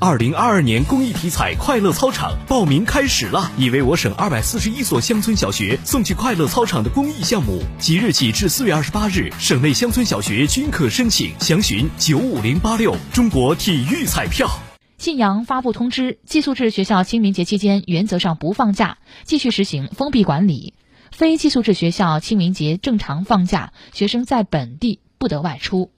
二零二二年公益体彩快乐操场报名开始了。已为我省二百四十一所乡村小学送去快乐操场的公益项目。即日起至四月二十八日省内乡村小学均可申请详询九五零八六。中国体育彩票。信阳发布通知寄宿制学校清明节期间原则上不放假。继续实行封闭管理。非寄宿制学校清明节正常放假学生在本地不得外出。